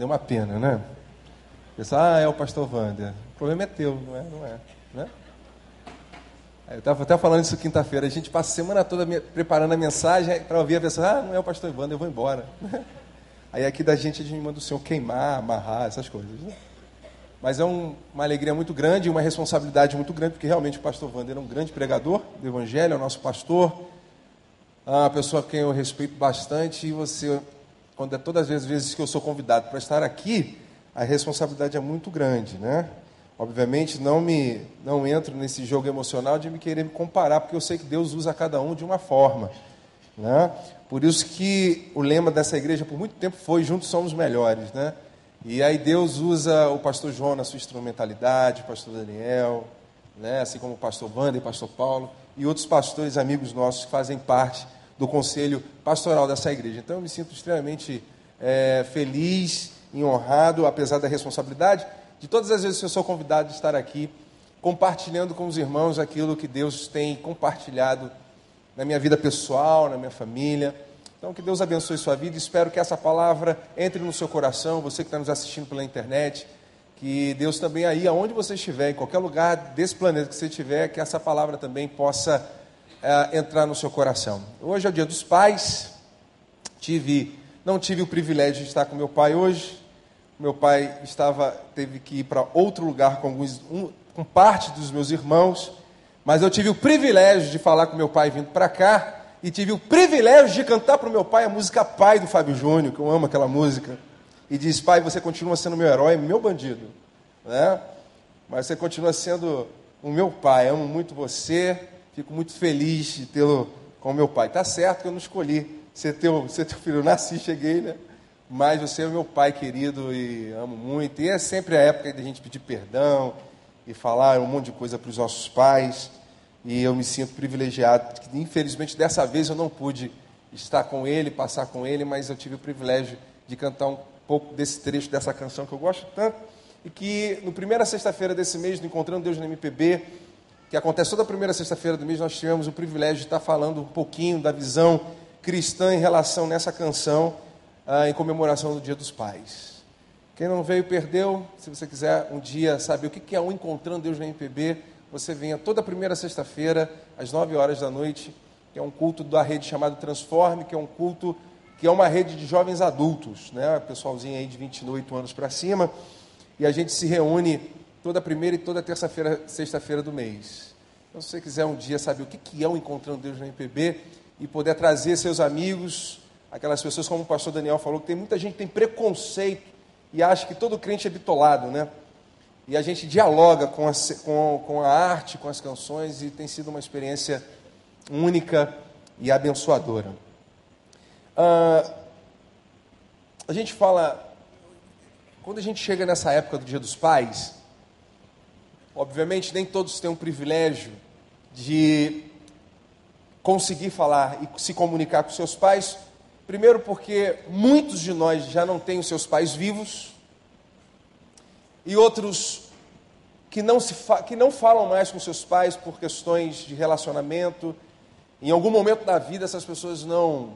Wander, é uma pena, né? Pensar, ah, é o pastor Wander. O problema é teu, não é? Não é né? Eu estava até falando isso quinta-feira. A gente passa a semana toda preparando a mensagem para ouvir a pessoa, ah, não é o pastor Wander, eu vou embora. Aí aqui da gente a gente manda o Senhor queimar, amarrar, essas coisas. Né? Mas é um, uma alegria muito grande, uma responsabilidade muito grande, porque realmente o pastor Wander é um grande pregador do Evangelho, é o nosso pastor, é uma pessoa a quem eu respeito bastante, e você, quando é todas as vezes que eu sou convidado para estar aqui, a responsabilidade é muito grande, né? Obviamente não me não entro nesse jogo emocional de me querer me comparar, porque eu sei que Deus usa cada um de uma forma, né? Por isso que o lema dessa igreja por muito tempo foi juntos somos melhores, né? E aí Deus usa o pastor João na sua instrumentalidade, o pastor Daniel, né, assim como o pastor Wanda e o pastor Paulo, e outros pastores amigos nossos que fazem parte do conselho pastoral dessa igreja. Então eu me sinto extremamente é, feliz e honrado, apesar da responsabilidade, de todas as vezes que eu sou convidado de estar aqui, compartilhando com os irmãos aquilo que Deus tem compartilhado na minha vida pessoal, na minha família. Então, que Deus abençoe sua vida. Espero que essa palavra entre no seu coração, você que está nos assistindo pela internet. Que Deus também aí, aonde você estiver, em qualquer lugar desse planeta que você estiver, que essa palavra também possa entrar no seu coração. Hoje é o dia dos pais. Tive, não tive o privilégio de estar com meu pai hoje. Meu pai estava, teve que ir para outro lugar com, alguns, um, com parte dos meus irmãos. Mas eu tive o privilégio de falar com meu pai vindo para cá e tive o privilégio de cantar para o meu pai a música Pai do Fábio Júnior, que eu amo aquela música. E diz: Pai, você continua sendo meu herói, meu bandido. Né? Mas você continua sendo o meu pai. Amo muito você. Fico muito feliz de tê-lo como meu pai. Tá certo que eu não escolhi ser teu, ser teu filho. Eu nasci, cheguei, né? Mas você é meu pai querido e amo muito. E é sempre a época de a gente pedir perdão e falar um monte de coisa para os nossos pais e eu me sinto privilegiado. Infelizmente, dessa vez eu não pude estar com ele, passar com ele, mas eu tive o privilégio de cantar um pouco desse trecho dessa canção que eu gosto tanto. E que no primeira sexta-feira desse mês, no Encontrando Deus no MPB, que acontece toda primeira sexta-feira do mês, nós tivemos o privilégio de estar falando um pouquinho da visão cristã em relação nessa canção, ah, em comemoração do Dia dos Pais. Quem não veio, perdeu. Se você quiser um dia saber o que é um Encontrando Deus no MPB, você venha toda primeira sexta-feira, às 9 horas da noite, que é um culto da rede chamado Transforme, que é um culto que é uma rede de jovens adultos, né? pessoalzinho aí de 28 anos para cima, e a gente se reúne toda primeira e toda terça-feira, sexta-feira do mês. Então, se você quiser um dia saber o que é o Encontrando Deus no MPB e poder trazer seus amigos, aquelas pessoas, como o pastor Daniel falou, que tem muita gente que tem preconceito e acha que todo crente é bitolado, né? e a gente dialoga com a, com, com a arte, com as canções, e tem sido uma experiência única e abençoadora. Ah, a gente fala, quando a gente chega nessa época do Dia dos Pais, obviamente nem todos têm o privilégio de conseguir falar e se comunicar com seus pais, primeiro porque muitos de nós já não têm os seus pais vivos, e outros que não, se que não falam mais com seus pais por questões de relacionamento. Em algum momento da vida, essas pessoas não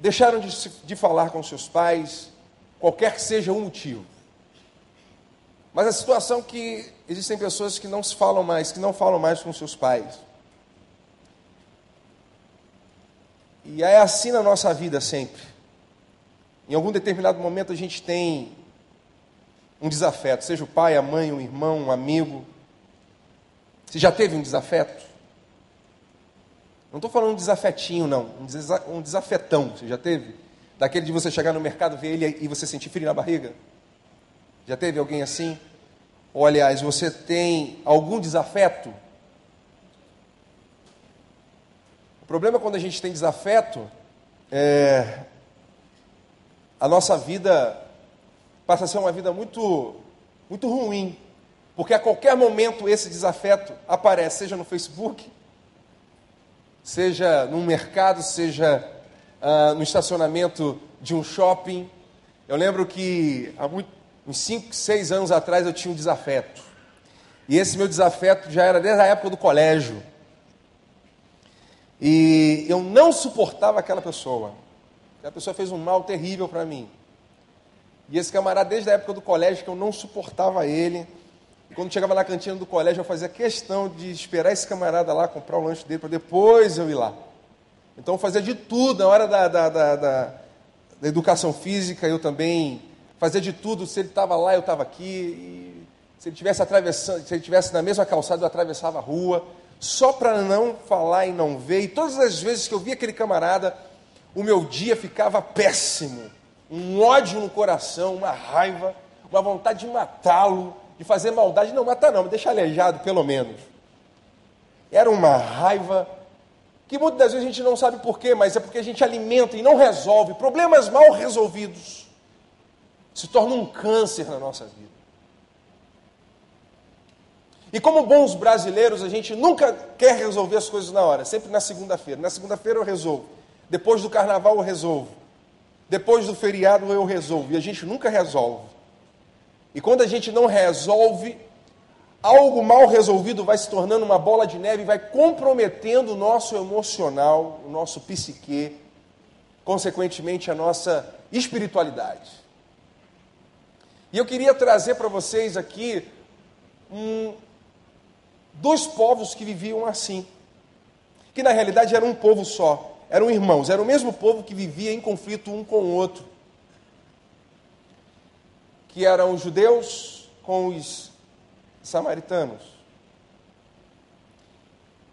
deixaram de, de falar com seus pais, qualquer que seja o motivo. Mas a situação é que existem pessoas que não se falam mais, que não falam mais com seus pais. E é assim na nossa vida sempre. Em algum determinado momento a gente tem um desafeto, seja o pai, a mãe, um irmão, um amigo. Você já teve um desafeto? Não estou falando um desafetinho, não. Um, desafetão. Você já teve? Daquele de você chegar no mercado, ver ele e você sentir frio na barriga? Já teve alguém assim? Ou, aliás, você tem algum desafeto? O problema quando a gente tem desafeto é a nossa vida passa a ser uma vida muito, muito ruim, porque a qualquer momento esse desafeto aparece, seja no Facebook, seja no mercado, seja uh, no estacionamento de um shopping. Eu lembro que há muito, uns 5, 6 anos atrás eu tinha um desafeto. E esse meu desafeto já era desde a época do colégio. E eu não suportava aquela pessoa. Aquela pessoa fez um mal terrível para mim. E esse camarada, desde a época do colégio, que eu não suportava ele. E quando chegava na cantina do colégio, eu fazia questão de esperar esse camarada lá, comprar o lanche dele, para depois eu ir lá. Então eu fazia de tudo, na hora da, da, da, da, da educação física, eu também fazia de tudo. Se ele estava lá, eu estava aqui. Se ele tivesse atravessando, se ele tivesse na mesma calçada, eu atravessava a rua, só para não falar e não ver. E todas as vezes que eu via aquele camarada, o meu dia ficava péssimo. Um ódio no coração, uma raiva, uma vontade de matá-lo de fazer maldade. Não, matar não, me deixar aleijado pelo menos. Era uma raiva que muitas das vezes a gente não sabe porquê, mas é porque a gente alimenta e não resolve. Problemas mal resolvidos se tornam um câncer na nossa vida. E como bons brasileiros, a gente nunca quer resolver as coisas na hora, sempre na segunda-feira. Na segunda-feira eu resolvo. Depois do carnaval eu resolvo. Depois do feriado eu resolvo. E a gente nunca resolve. E quando a gente não resolve, algo mal resolvido vai se tornando uma bola de neve e vai comprometendo o nosso emocional, o nosso psique, consequentemente a nossa espiritualidade. E eu queria trazer para vocês aqui um, dois povos que viviam assim, que na realidade eram um povo só, eram irmãos, era o mesmo povo que vivia em conflito um com o outro que eram os judeus com os samaritanos.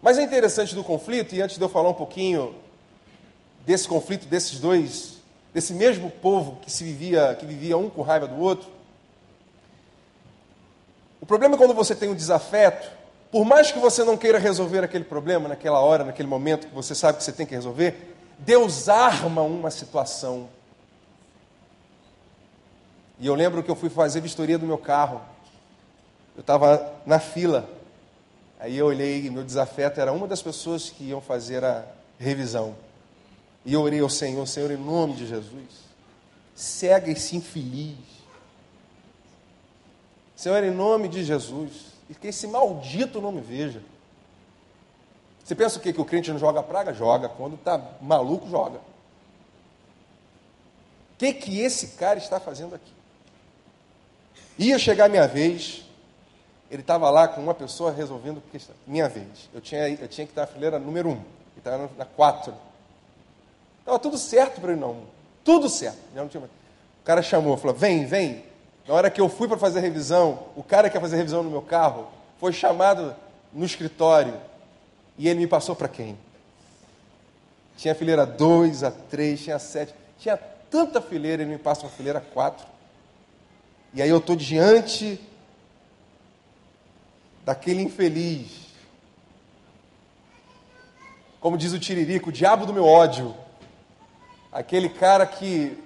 Mas é interessante do conflito, e antes de eu falar um pouquinho desse conflito desses dois, desse mesmo povo que se vivia, que vivia um com raiva do outro, problema é quando você tem um desafeto, por mais que você não queira resolver aquele problema naquela hora, naquele momento que você sabe que você tem que resolver, Deus arma uma situação e eu lembro que eu fui fazer vistoria do meu carro. Eu estava na fila. Aí eu olhei, meu desafeto era uma das pessoas que iam fazer a revisão. E eu orei ao Senhor, Senhor, em nome de Jesus, cega esse infeliz. Senhor, em nome de Jesus, e que esse maldito não me veja. Você pensa o quê? Que o crente não joga praga? Joga. Quando está maluco, joga. O que, que esse cara está fazendo aqui? Ia chegar minha vez, ele estava lá com uma pessoa resolvendo questão. Minha vez. Eu tinha, eu tinha que estar na fileira número um. Ele estava na quatro. Estava tudo certo para ele não. Tudo certo. Já não tinha mais. O cara chamou, falou: vem, vem. Na hora que eu fui para fazer a revisão, o cara que ia fazer a revisão no meu carro foi chamado no escritório. E ele me passou para quem? Tinha fileira 2, a 3, tinha 7. Tinha tanta fileira, ele me passa para a fileira 4. E aí eu estou diante daquele infeliz. Como diz o Tiririco, o diabo do meu ódio. Aquele cara que.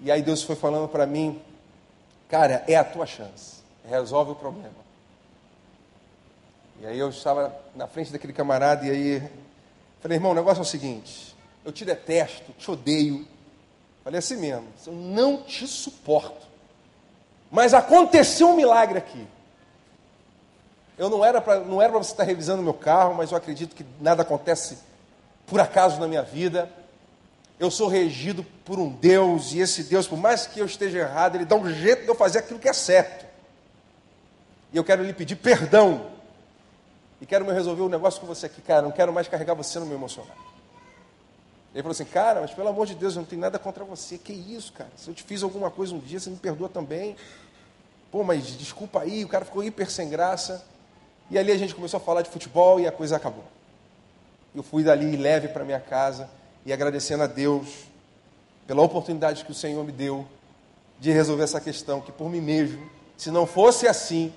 E aí Deus foi falando para mim, cara, é a tua chance. Resolve o problema. E aí eu estava na frente daquele camarada e aí falei, irmão, o negócio é o seguinte, eu te detesto, te odeio, Falei assim mesmo, eu não te suporto. Mas aconteceu um milagre aqui. Eu não era para você estar revisando meu carro, mas eu acredito que nada acontece por acaso na minha vida. Eu sou regido por um Deus e esse Deus, por mais que eu esteja errado, ele dá um jeito de eu fazer aquilo que é certo. E eu quero lhe pedir perdão. E quero me resolver um negócio com você aqui, cara. Não quero mais carregar você no meu emocional. Ele falou assim, cara, mas pelo amor de Deus, eu não tenho nada contra você. Que isso, cara? Se eu te fiz alguma coisa um dia, você me perdoa também. Pô, mas desculpa aí, o cara ficou hiper sem graça. E ali a gente começou a falar de futebol e a coisa acabou. Eu fui dali leve para minha casa e agradecendo a Deus pela oportunidade que o Senhor me deu de resolver essa questão, que por mim mesmo, se não fosse assim,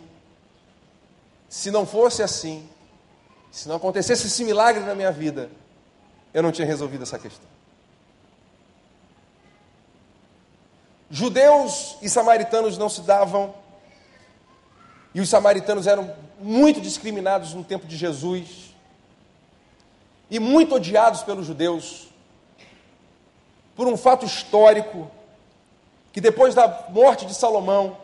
se não fosse assim, se não acontecesse esse milagre na minha vida, eu não tinha resolvido essa questão. Judeus e samaritanos não se davam, e os samaritanos eram muito discriminados no tempo de Jesus, e muito odiados pelos judeus, por um fato histórico, que depois da morte de Salomão,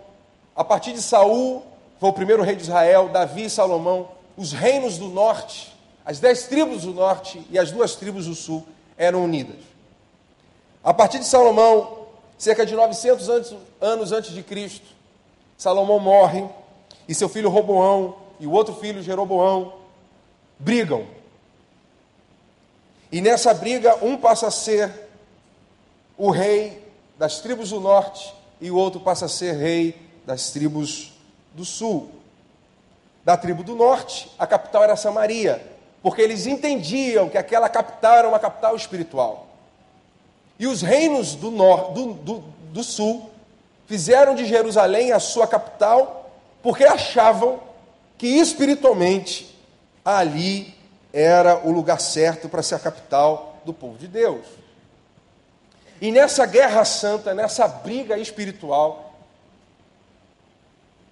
a partir de Saul, foi o primeiro rei de Israel, Davi e Salomão, os reinos do norte as dez tribos do norte e as duas tribos do sul eram unidas. A partir de Salomão, cerca de 900 anos antes de Cristo, Salomão morre e seu filho Roboão e o outro filho Jeroboão brigam. E nessa briga, um passa a ser o rei das tribos do norte e o outro passa a ser rei das tribos do sul. Da tribo do norte, a capital era Samaria, porque eles entendiam que aquela capital era uma capital espiritual. E os reinos do, do, do, do sul fizeram de Jerusalém a sua capital, porque achavam que espiritualmente ali era o lugar certo para ser a capital do povo de Deus. E nessa guerra santa, nessa briga espiritual,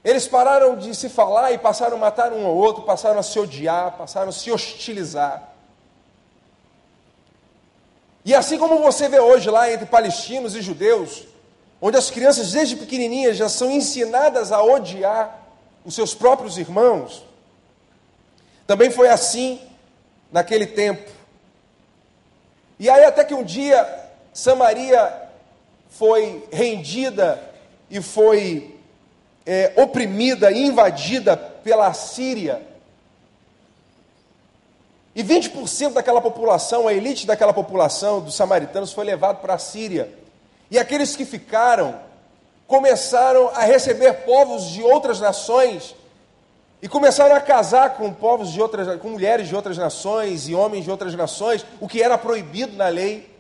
eles pararam de se falar e passaram a matar um ao outro, passaram a se odiar, passaram a se hostilizar. E assim como você vê hoje lá entre palestinos e judeus, onde as crianças desde pequenininhas já são ensinadas a odiar os seus próprios irmãos, também foi assim naquele tempo. E aí até que um dia Samaria foi rendida e foi é, oprimida e invadida pela Síria. E 20% daquela população, a elite daquela população, dos samaritanos, foi levado para a Síria. E aqueles que ficaram começaram a receber povos de outras nações e começaram a casar com povos de outras, com mulheres de outras nações e homens de outras nações, o que era proibido na lei.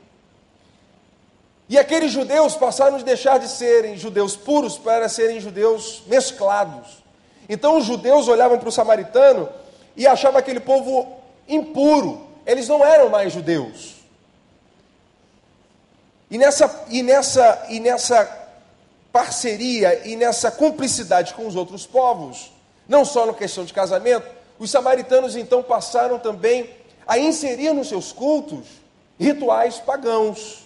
E aqueles judeus passaram de deixar de serem judeus puros para serem judeus mesclados. Então os judeus olhavam para o samaritano e achavam aquele povo impuro. Eles não eram mais judeus. E nessa, e nessa, e nessa parceria e nessa cumplicidade com os outros povos, não só na questão de casamento, os samaritanos então passaram também a inserir nos seus cultos rituais pagãos.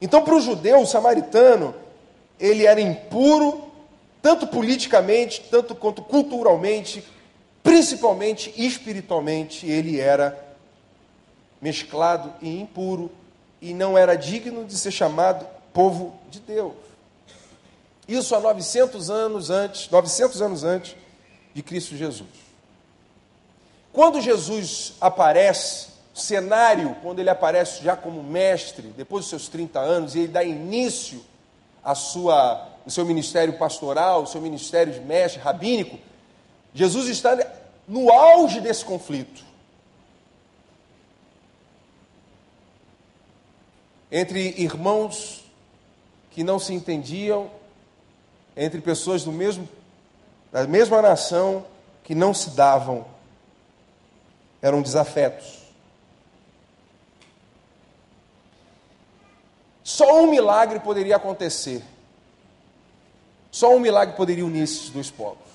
Então, para o judeu, o samaritano, ele era impuro, tanto politicamente, tanto quanto culturalmente, principalmente espiritualmente, ele era mesclado e impuro e não era digno de ser chamado povo de Deus. Isso há 900 anos antes, 900 anos antes de Cristo Jesus. Quando Jesus aparece cenário, quando ele aparece já como mestre, depois dos seus 30 anos, e ele dá início à sua, o seu ministério pastoral, o seu ministério de mestre, rabínico, Jesus está no auge desse conflito. Entre irmãos que não se entendiam, entre pessoas do mesmo, da mesma nação que não se davam, eram desafetos. Só um milagre poderia acontecer. Só um milagre poderia unir esses dois povos.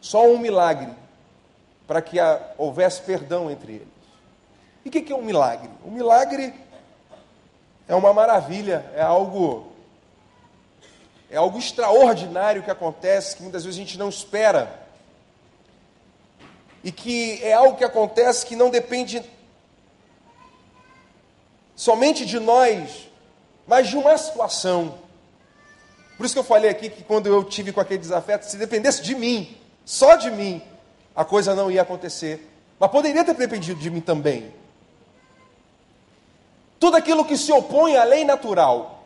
Só um milagre para que houvesse perdão entre eles. E o que, que é um milagre? Um milagre é uma maravilha, é algo é algo extraordinário que acontece, que muitas vezes a gente não espera. E que é algo que acontece que não depende somente de nós, mas de uma situação. Por isso que eu falei aqui que quando eu tive com aquele desafeto, se dependesse de mim, só de mim, a coisa não ia acontecer. Mas poderia ter dependido de mim também. Tudo aquilo que se opõe à lei natural,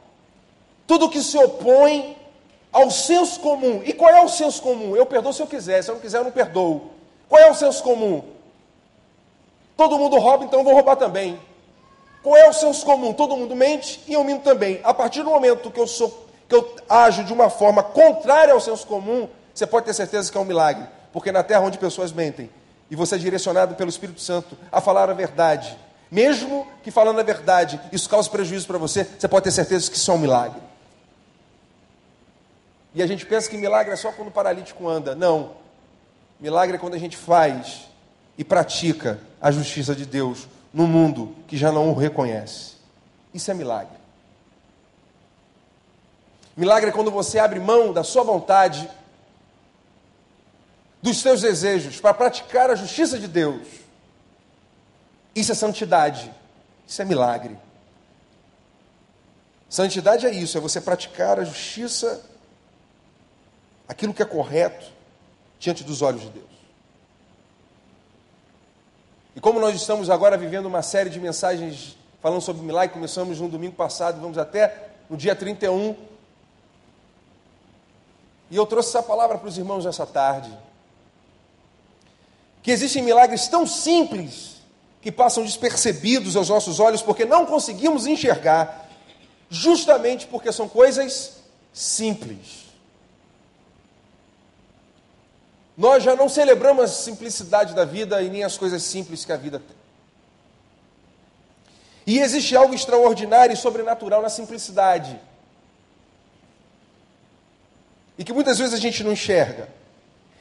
tudo que se opõe ao senso comum. E qual é o senso comum? Eu perdoo se eu quiser, se eu não quiser, eu não perdoo. Qual é o senso comum? Todo mundo rouba, então eu vou roubar também. Qual é o senso comum? Todo mundo mente e eu minto também. A partir do momento que eu sou que eu ajo de uma forma contrária ao senso comum, você pode ter certeza que é um milagre, porque na terra onde pessoas mentem e você é direcionado pelo Espírito Santo a falar a verdade, mesmo que falando a verdade isso cause prejuízo para você, você pode ter certeza que isso é um milagre. E a gente pensa que milagre é só quando o paralítico anda. Não. Milagre é quando a gente faz e pratica a justiça de Deus no mundo que já não o reconhece. Isso é milagre. Milagre é quando você abre mão da sua vontade, dos seus desejos, para praticar a justiça de Deus. Isso é santidade. Isso é milagre. Santidade é isso, é você praticar a justiça, aquilo que é correto diante dos olhos de Deus. E como nós estamos agora vivendo uma série de mensagens falando sobre milagre, começamos no domingo passado, vamos até no dia 31. E eu trouxe essa palavra para os irmãos nessa tarde. Que existem milagres tão simples que passam despercebidos aos nossos olhos porque não conseguimos enxergar justamente porque são coisas simples. Nós já não celebramos a simplicidade da vida e nem as coisas simples que a vida tem. E existe algo extraordinário e sobrenatural na simplicidade. E que muitas vezes a gente não enxerga.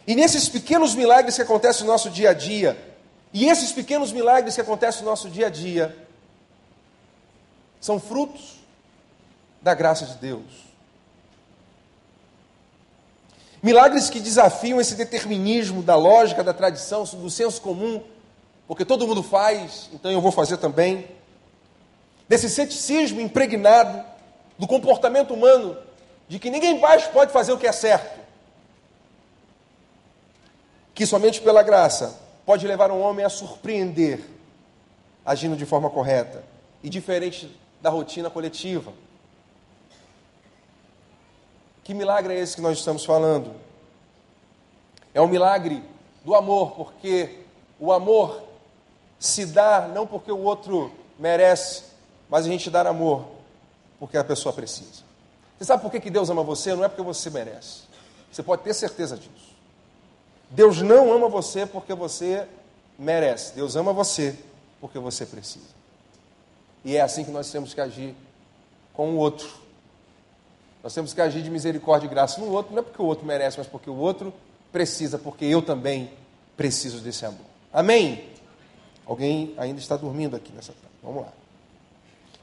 E nesses pequenos milagres que acontecem no nosso dia a dia, e esses pequenos milagres que acontecem no nosso dia a dia, são frutos da graça de Deus. Milagres que desafiam esse determinismo da lógica, da tradição, do senso comum, porque todo mundo faz, então eu vou fazer também. Desse ceticismo impregnado do comportamento humano, de que ninguém mais pode fazer o que é certo. Que somente pela graça pode levar um homem a surpreender, agindo de forma correta e diferente da rotina coletiva. Que milagre é esse que nós estamos falando? É o milagre do amor, porque o amor se dá não porque o outro merece, mas a gente dá amor porque a pessoa precisa. Você sabe por que Deus ama você? Não é porque você merece. Você pode ter certeza disso. Deus não ama você porque você merece. Deus ama você porque você precisa. E é assim que nós temos que agir com o outro. Nós temos que agir de misericórdia e graça no outro, não é porque o outro merece, mas porque o outro precisa, porque eu também preciso desse amor. Amém? Alguém ainda está dormindo aqui nessa tarde. Vamos lá.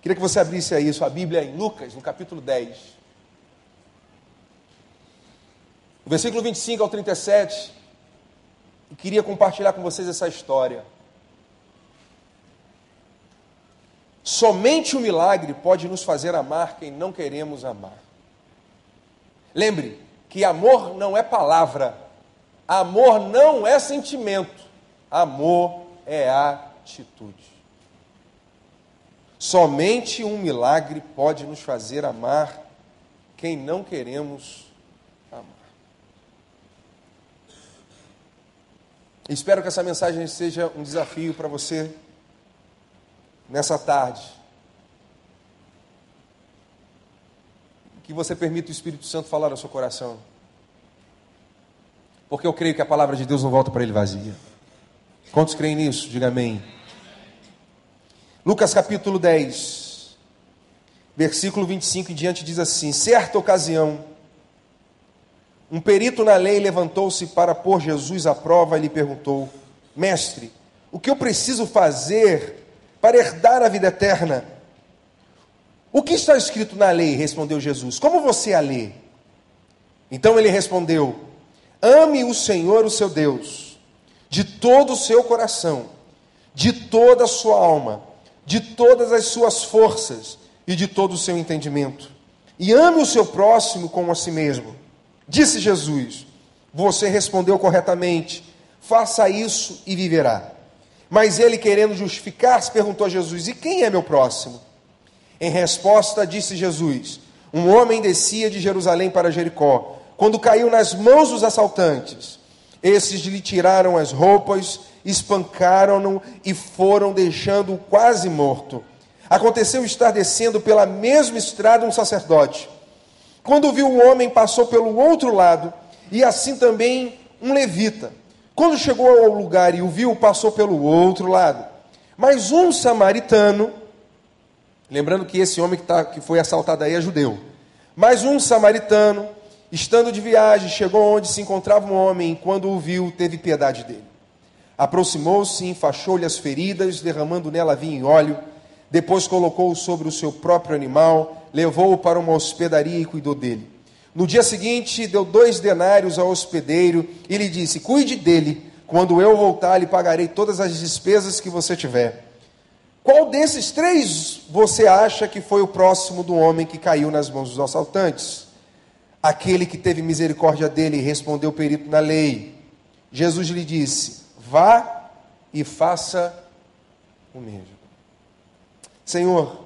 Queria que você abrisse aí sua Bíblia em Lucas, no capítulo 10. O versículo 25 ao 37. E queria compartilhar com vocês essa história. Somente o milagre pode nos fazer amar quem não queremos amar. Lembre que amor não é palavra, amor não é sentimento, amor é atitude. Somente um milagre pode nos fazer amar quem não queremos amar. Espero que essa mensagem seja um desafio para você nessa tarde. Que você permita o Espírito Santo falar no seu coração. Porque eu creio que a palavra de Deus não volta para ele vazia. Quantos creem nisso? Diga amém. Lucas capítulo 10, versículo 25 em diante diz assim: Certa ocasião, um perito na lei levantou-se para pôr Jesus à prova e lhe perguntou: Mestre, o que eu preciso fazer para herdar a vida eterna? O que está escrito na lei? respondeu Jesus. Como você a lê? Então ele respondeu: Ame o Senhor, o seu Deus, de todo o seu coração, de toda a sua alma, de todas as suas forças e de todo o seu entendimento. E ame o seu próximo como a si mesmo. Disse Jesus: Você respondeu corretamente. Faça isso e viverá. Mas ele, querendo justificar-se, perguntou a Jesus: E quem é meu próximo? Em resposta, disse Jesus: Um homem descia de Jerusalém para Jericó, quando caiu nas mãos dos assaltantes. Esses lhe tiraram as roupas, espancaram-no e foram deixando-o quase morto. Aconteceu estar descendo pela mesma estrada um sacerdote. Quando viu o homem, passou pelo outro lado, e assim também um levita. Quando chegou ao lugar e o viu, passou pelo outro lado. Mas um samaritano Lembrando que esse homem que, tá, que foi assaltado aí é judeu. Mas um samaritano, estando de viagem, chegou onde se encontrava um homem e, quando o viu, teve piedade dele. Aproximou-se, enfaixou-lhe as feridas, derramando nela vinho e óleo. Depois colocou-o sobre o seu próprio animal, levou-o para uma hospedaria e cuidou dele. No dia seguinte, deu dois denários ao hospedeiro e lhe disse: Cuide dele, quando eu voltar, lhe pagarei todas as despesas que você tiver. Qual desses três você acha que foi o próximo do homem que caiu nas mãos dos assaltantes? Aquele que teve misericórdia dele respondeu perito na lei. Jesus lhe disse: Vá e faça o mesmo. Senhor,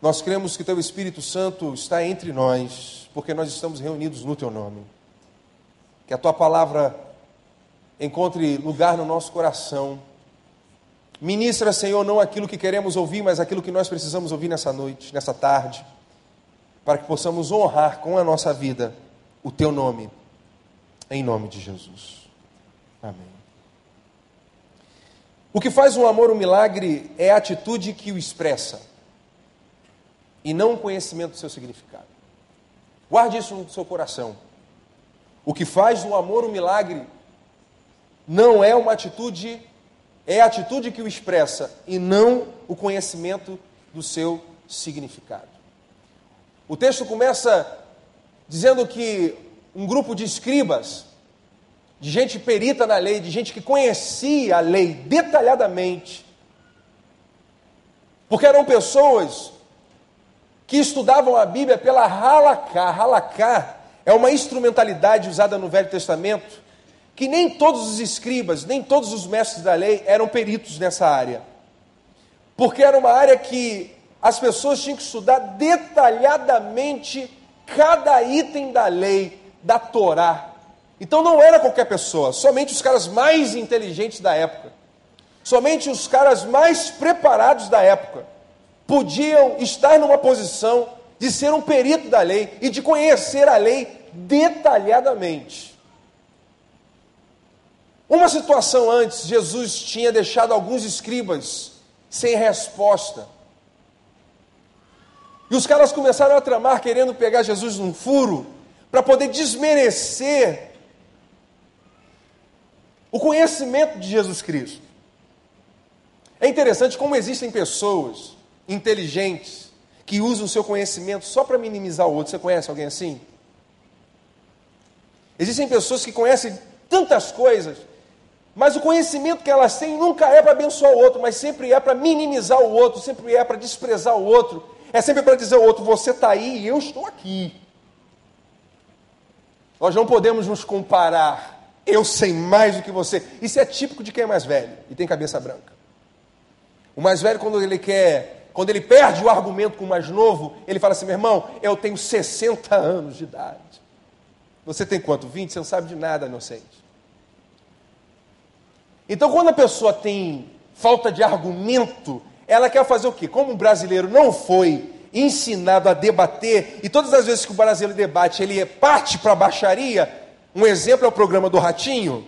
nós cremos que Teu Espírito Santo está entre nós, porque nós estamos reunidos no Teu nome. Que a Tua palavra encontre lugar no nosso coração Ministra, Senhor, não aquilo que queremos ouvir, mas aquilo que nós precisamos ouvir nessa noite, nessa tarde, para que possamos honrar com a nossa vida o Teu nome, em nome de Jesus. Amém. O que faz um amor um milagre é a atitude que o expressa, e não o conhecimento do seu significado. Guarde isso no seu coração. O que faz um amor um milagre não é uma atitude é a atitude que o expressa e não o conhecimento do seu significado. O texto começa dizendo que um grupo de escribas, de gente perita na lei, de gente que conhecia a lei detalhadamente, porque eram pessoas que estudavam a Bíblia pela halakha. Halakha é uma instrumentalidade usada no Velho Testamento que nem todos os escribas, nem todos os mestres da lei eram peritos nessa área. Porque era uma área que as pessoas tinham que estudar detalhadamente cada item da lei, da Torá. Então não era qualquer pessoa, somente os caras mais inteligentes da época, somente os caras mais preparados da época podiam estar numa posição de ser um perito da lei e de conhecer a lei detalhadamente. Uma situação antes, Jesus tinha deixado alguns escribas sem resposta. E os caras começaram a tramar querendo pegar Jesus num furo para poder desmerecer o conhecimento de Jesus Cristo. É interessante como existem pessoas inteligentes que usam o seu conhecimento só para minimizar o outro. Você conhece alguém assim? Existem pessoas que conhecem tantas coisas mas o conhecimento que elas têm nunca é para abençoar o outro, mas sempre é para minimizar o outro, sempre é para desprezar o outro, é sempre para dizer ao outro: você está aí e eu estou aqui. Nós não podemos nos comparar. Eu sei mais do que você. Isso é típico de quem é mais velho e tem cabeça branca. O mais velho, quando ele quer, quando ele perde o argumento com o mais novo, ele fala assim: meu irmão, eu tenho 60 anos de idade. Você tem quanto? 20? Você não sabe de nada, inocente. Então, quando a pessoa tem falta de argumento, ela quer fazer o quê? Como o brasileiro não foi ensinado a debater, e todas as vezes que o brasileiro debate, ele parte para a baixaria, um exemplo é o programa do Ratinho,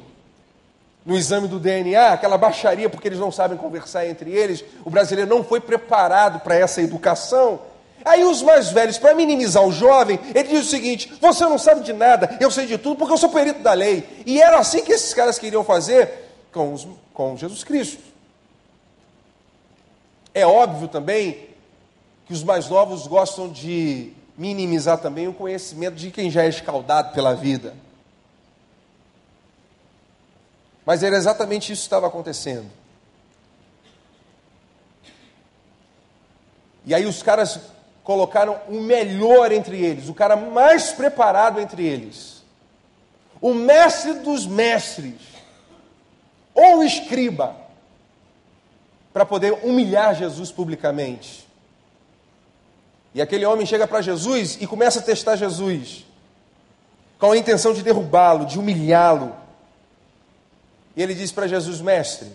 no exame do DNA, aquela baixaria porque eles não sabem conversar entre eles, o brasileiro não foi preparado para essa educação. Aí os mais velhos, para minimizar o jovem, ele diz o seguinte: você não sabe de nada, eu sei de tudo porque eu sou perito da lei. E era assim que esses caras queriam fazer com, os, com Jesus Cristo. É óbvio também que os mais novos gostam de minimizar também o conhecimento de quem já é escaldado pela vida. Mas era exatamente isso que estava acontecendo. E aí os caras colocaram o melhor entre eles, o cara mais preparado entre eles, o mestre dos mestres, ou escriba, para poder humilhar Jesus publicamente. E aquele homem chega para Jesus e começa a testar Jesus, com a intenção de derrubá-lo, de humilhá-lo. E ele diz para Jesus, mestre,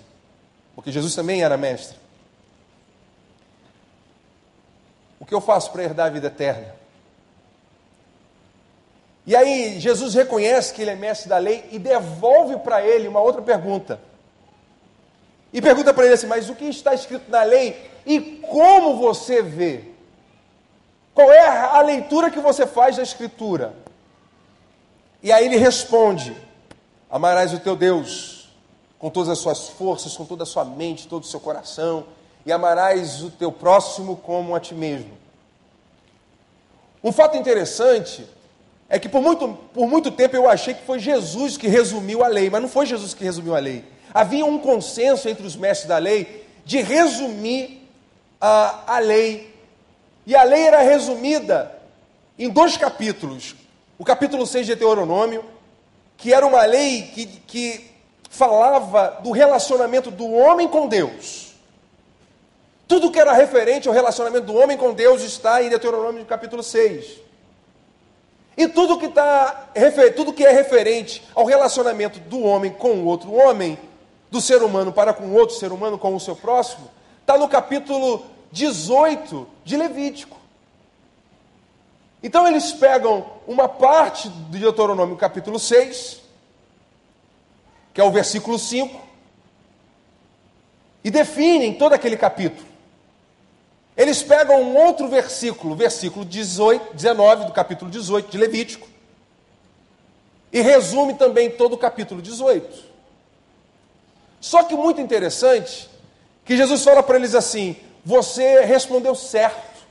porque Jesus também era mestre: O que eu faço para herdar a vida eterna? E aí Jesus reconhece que ele é mestre da lei e devolve para ele uma outra pergunta. E pergunta para ele assim: Mas o que está escrito na lei e como você vê? Qual é a leitura que você faz da Escritura? E aí ele responde: Amarás o teu Deus com todas as suas forças, com toda a sua mente, todo o seu coração, e amarás o teu próximo como a ti mesmo. Um fato interessante é que por muito, por muito tempo eu achei que foi Jesus que resumiu a lei, mas não foi Jesus que resumiu a lei. Havia um consenso entre os mestres da lei de resumir a, a lei. E a lei era resumida em dois capítulos. O capítulo 6 de Deuteronômio, que era uma lei que, que falava do relacionamento do homem com Deus. Tudo que era referente ao relacionamento do homem com Deus está em Deuteronômio capítulo 6. E tudo que, tá, tudo que é referente ao relacionamento do homem com o outro homem, do ser humano para com outro ser humano, com o seu próximo, está no capítulo 18 de Levítico. Então eles pegam uma parte de Deuteronômio capítulo 6, que é o versículo 5, e definem todo aquele capítulo. Eles pegam um outro versículo, versículo 18, 19 do capítulo 18 de Levítico, e resume também todo o capítulo 18. Só que muito interessante que Jesus fala para eles assim: você respondeu certo,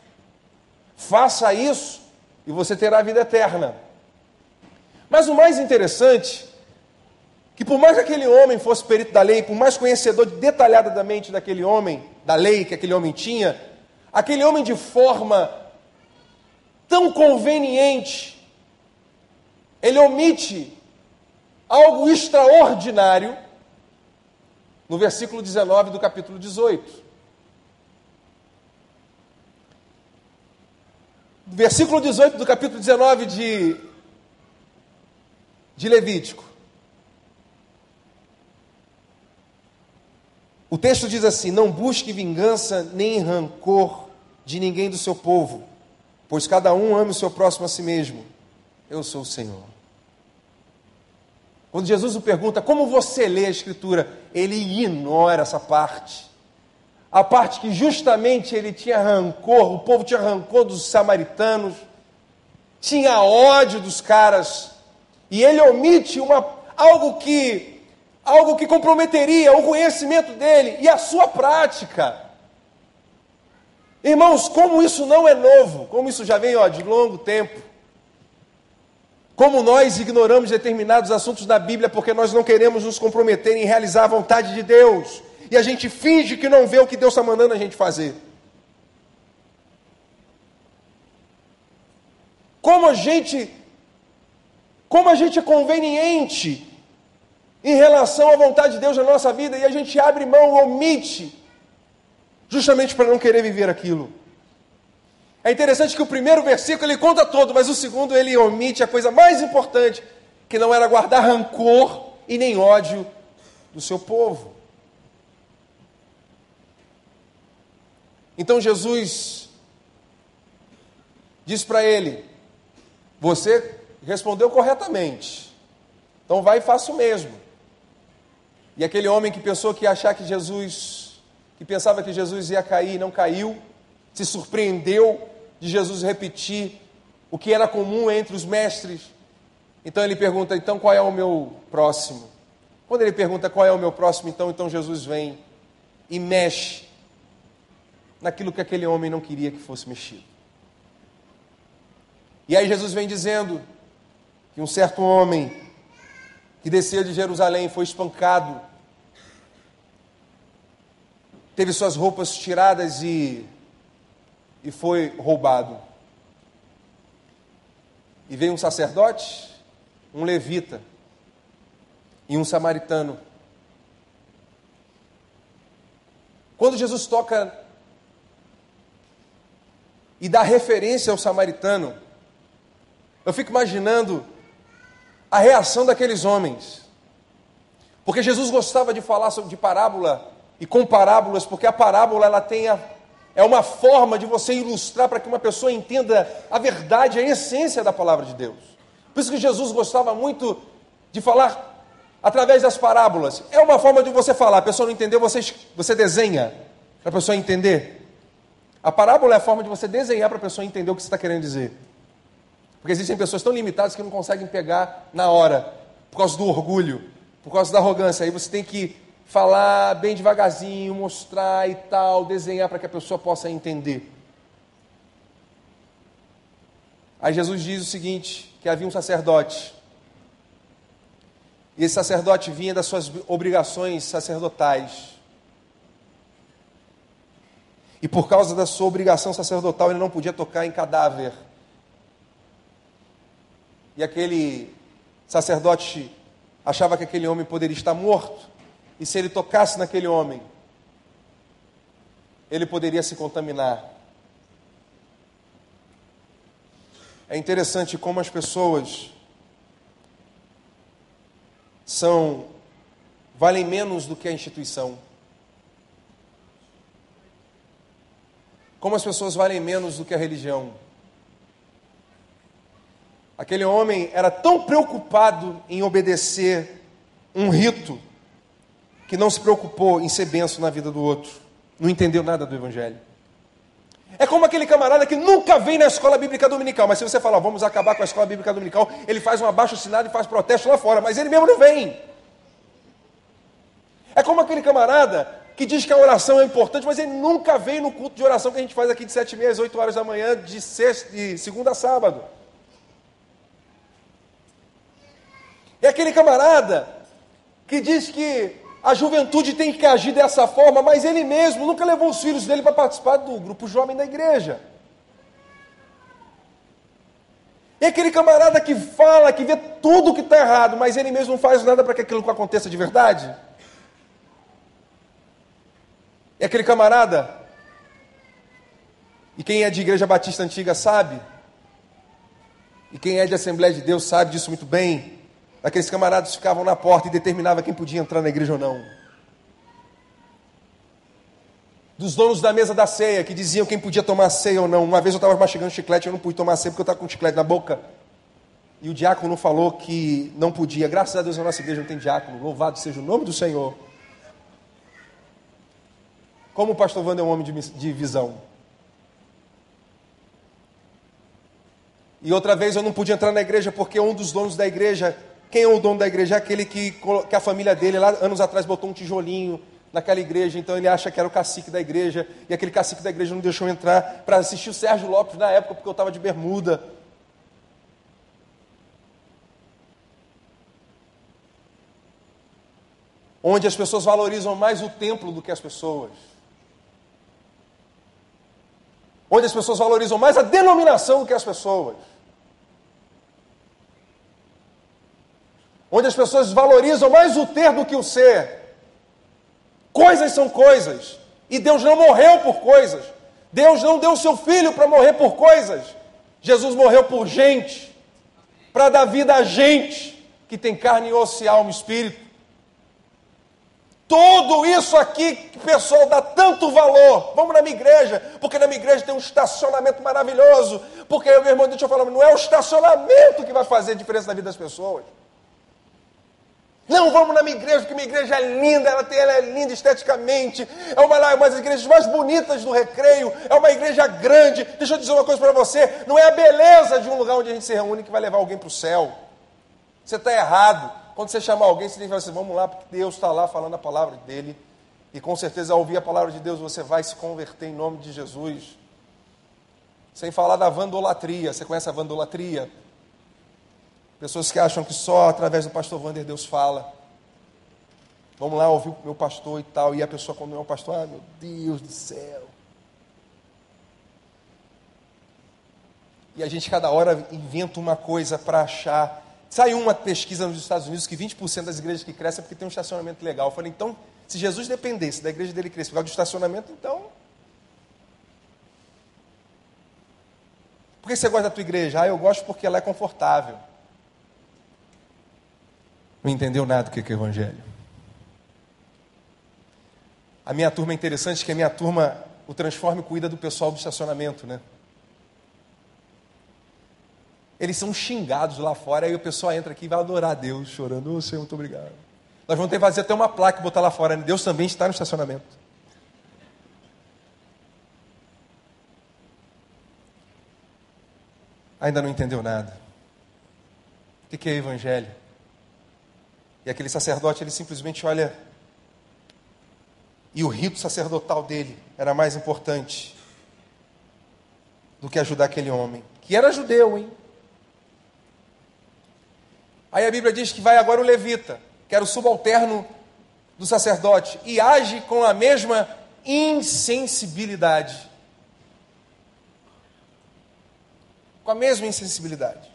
faça isso e você terá a vida eterna. Mas o mais interessante, que por mais que aquele homem fosse perito da lei, por mais conhecedor detalhadamente daquele homem, da lei que aquele homem tinha, aquele homem de forma tão conveniente, ele omite algo extraordinário no versículo 19 do capítulo 18. versículo 18 do capítulo 19 de, de Levítico. O texto diz assim: Não busque vingança nem rancor de ninguém do seu povo, pois cada um ama o seu próximo a si mesmo. Eu sou o Senhor. Quando Jesus o pergunta como você lê a Escritura, ele ignora essa parte a parte que justamente ele tinha rancor, o povo tinha rancor dos samaritanos, tinha ódio dos caras, e ele omite uma, algo que algo que comprometeria o conhecimento dele e a sua prática. Irmãos, como isso não é novo, como isso já vem ó, de longo tempo. Como nós ignoramos determinados assuntos da Bíblia porque nós não queremos nos comprometer em realizar a vontade de Deus e a gente finge que não vê o que Deus está mandando a gente fazer. Como a gente, como a gente é conveniente em relação à vontade de Deus na nossa vida e a gente abre mão, omite, justamente para não querer viver aquilo. É interessante que o primeiro versículo ele conta todo, mas o segundo ele omite a coisa mais importante, que não era guardar rancor e nem ódio do seu povo. Então Jesus diz para ele: Você respondeu corretamente, então vai e faça o mesmo. E aquele homem que pensou que ia achar que Jesus, que pensava que Jesus ia cair, não caiu, se surpreendeu de Jesus repetir o que era comum entre os mestres. Então ele pergunta: então qual é o meu próximo? Quando ele pergunta qual é o meu próximo, então, então Jesus vem e mexe naquilo que aquele homem não queria que fosse mexido. E aí Jesus vem dizendo que um certo homem que descia de Jerusalém foi espancado, teve suas roupas tiradas e, e foi roubado. E veio um sacerdote, um levita e um samaritano. Quando Jesus toca e dá referência ao samaritano, eu fico imaginando a reação daqueles homens. Porque Jesus gostava de falar de parábola e com parábolas, porque a parábola ela tem a, é uma forma de você ilustrar para que uma pessoa entenda a verdade, a essência da palavra de Deus. Por isso que Jesus gostava muito de falar através das parábolas. É uma forma de você falar, a pessoa não entendeu, você, você desenha para a pessoa entender. A parábola é a forma de você desenhar para a pessoa entender o que você está querendo dizer. Porque existem pessoas tão limitadas que não conseguem pegar na hora, por causa do orgulho, por causa da arrogância. Aí você tem que falar bem devagarzinho, mostrar e tal, desenhar para que a pessoa possa entender. Aí Jesus diz o seguinte: que havia um sacerdote. E esse sacerdote vinha das suas obrigações sacerdotais. E por causa da sua obrigação sacerdotal, ele não podia tocar em cadáver. E aquele sacerdote achava que aquele homem poderia estar morto. E se ele tocasse naquele homem, ele poderia se contaminar. É interessante como as pessoas são valem menos do que a instituição. Como as pessoas valem menos do que a religião. Aquele homem era tão preocupado em obedecer um rito que não se preocupou em ser benção na vida do outro. Não entendeu nada do evangelho. É como aquele camarada que nunca vem na escola bíblica dominical, mas se você falar, vamos acabar com a escola bíblica dominical, ele faz um abaixo assinado e faz protesto lá fora, mas ele mesmo não vem. É como aquele camarada que diz que a oração é importante, mas ele nunca vem no culto de oração que a gente faz aqui de sete e meia às oito horas da manhã, de, sexta, de segunda a sábado. É aquele camarada que diz que a juventude tem que agir dessa forma, mas ele mesmo nunca levou os filhos dele para participar do grupo jovem da igreja. E aquele camarada que fala, que vê tudo que está errado, mas ele mesmo não faz nada para que aquilo aconteça de verdade. E aquele camarada, e quem é de igreja batista antiga sabe, e quem é de Assembleia de Deus sabe disso muito bem, Aqueles camaradas ficavam na porta e determinavam quem podia entrar na igreja ou não. Dos donos da mesa da ceia, que diziam quem podia tomar ceia ou não. Uma vez eu estava mastigando chiclete, eu não pude tomar ceia porque eu estava com chiclete na boca. E o diácono falou que não podia. Graças a Deus a nossa igreja não tem diácono. Louvado seja o nome do Senhor. Como o pastor Wander é um homem de, de visão. E outra vez eu não pude entrar na igreja porque um dos donos da igreja quem é o dono da igreja? É aquele que, que a família dele, lá anos atrás, botou um tijolinho naquela igreja, então ele acha que era o cacique da igreja, e aquele cacique da igreja não deixou entrar para assistir o Sérgio Lopes na época, porque eu estava de bermuda. Onde as pessoas valorizam mais o templo do que as pessoas. Onde as pessoas valorizam mais a denominação do que as pessoas. Onde as pessoas valorizam mais o ter do que o ser. Coisas são coisas, e Deus não morreu por coisas. Deus não deu seu filho para morrer por coisas. Jesus morreu por gente, para dar vida a gente que tem carne, osso, alma e espírito. Tudo isso aqui que pessoal dá tanto valor. Vamos na minha igreja, porque na minha igreja tem um estacionamento maravilhoso. Porque, meu irmão, deixa eu falar, não é o estacionamento que vai fazer a diferença na vida das pessoas. Não, vamos na minha igreja, porque minha igreja é linda, ela, tem, ela é linda esteticamente, é uma, uma das igrejas mais bonitas do recreio, é uma igreja grande. Deixa eu dizer uma coisa para você: não é a beleza de um lugar onde a gente se reúne que vai levar alguém para o céu. Você está errado. Quando você chamar alguém, você tem que falar assim: vamos lá, porque Deus está lá falando a palavra dele. E com certeza, ao ouvir a palavra de Deus, você vai se converter em nome de Jesus. Sem falar da vandolatria. Você conhece a vandolatria? Pessoas que acham que só através do pastor Wander Deus fala. Vamos lá ouvir o meu pastor e tal. E a pessoa, quando é o pastor, ah, meu Deus do céu. E a gente, cada hora, inventa uma coisa para achar. Saiu uma pesquisa nos Estados Unidos que 20% das igrejas que crescem é porque tem um estacionamento legal. Eu falei, então, se Jesus dependesse da igreja dele crescer por causa do estacionamento, então. Por que você gosta da tua igreja? Ah, eu gosto porque ela é confortável não entendeu nada do que é o Evangelho. A minha turma é interessante que a minha turma, o Transforme cuida do pessoal do estacionamento, né? Eles são xingados lá fora, aí o pessoal entra aqui e vai adorar a Deus, chorando, ô oh, Senhor, muito obrigado. Nós vamos ter que fazer até uma placa e botar lá fora, né? Deus também está no estacionamento. Ainda não entendeu nada. O que é Evangelho? E aquele sacerdote, ele simplesmente olha. E o rito sacerdotal dele era mais importante do que ajudar aquele homem, que era judeu, hein? Aí a Bíblia diz que vai agora o levita, que era o subalterno do sacerdote, e age com a mesma insensibilidade. Com a mesma insensibilidade.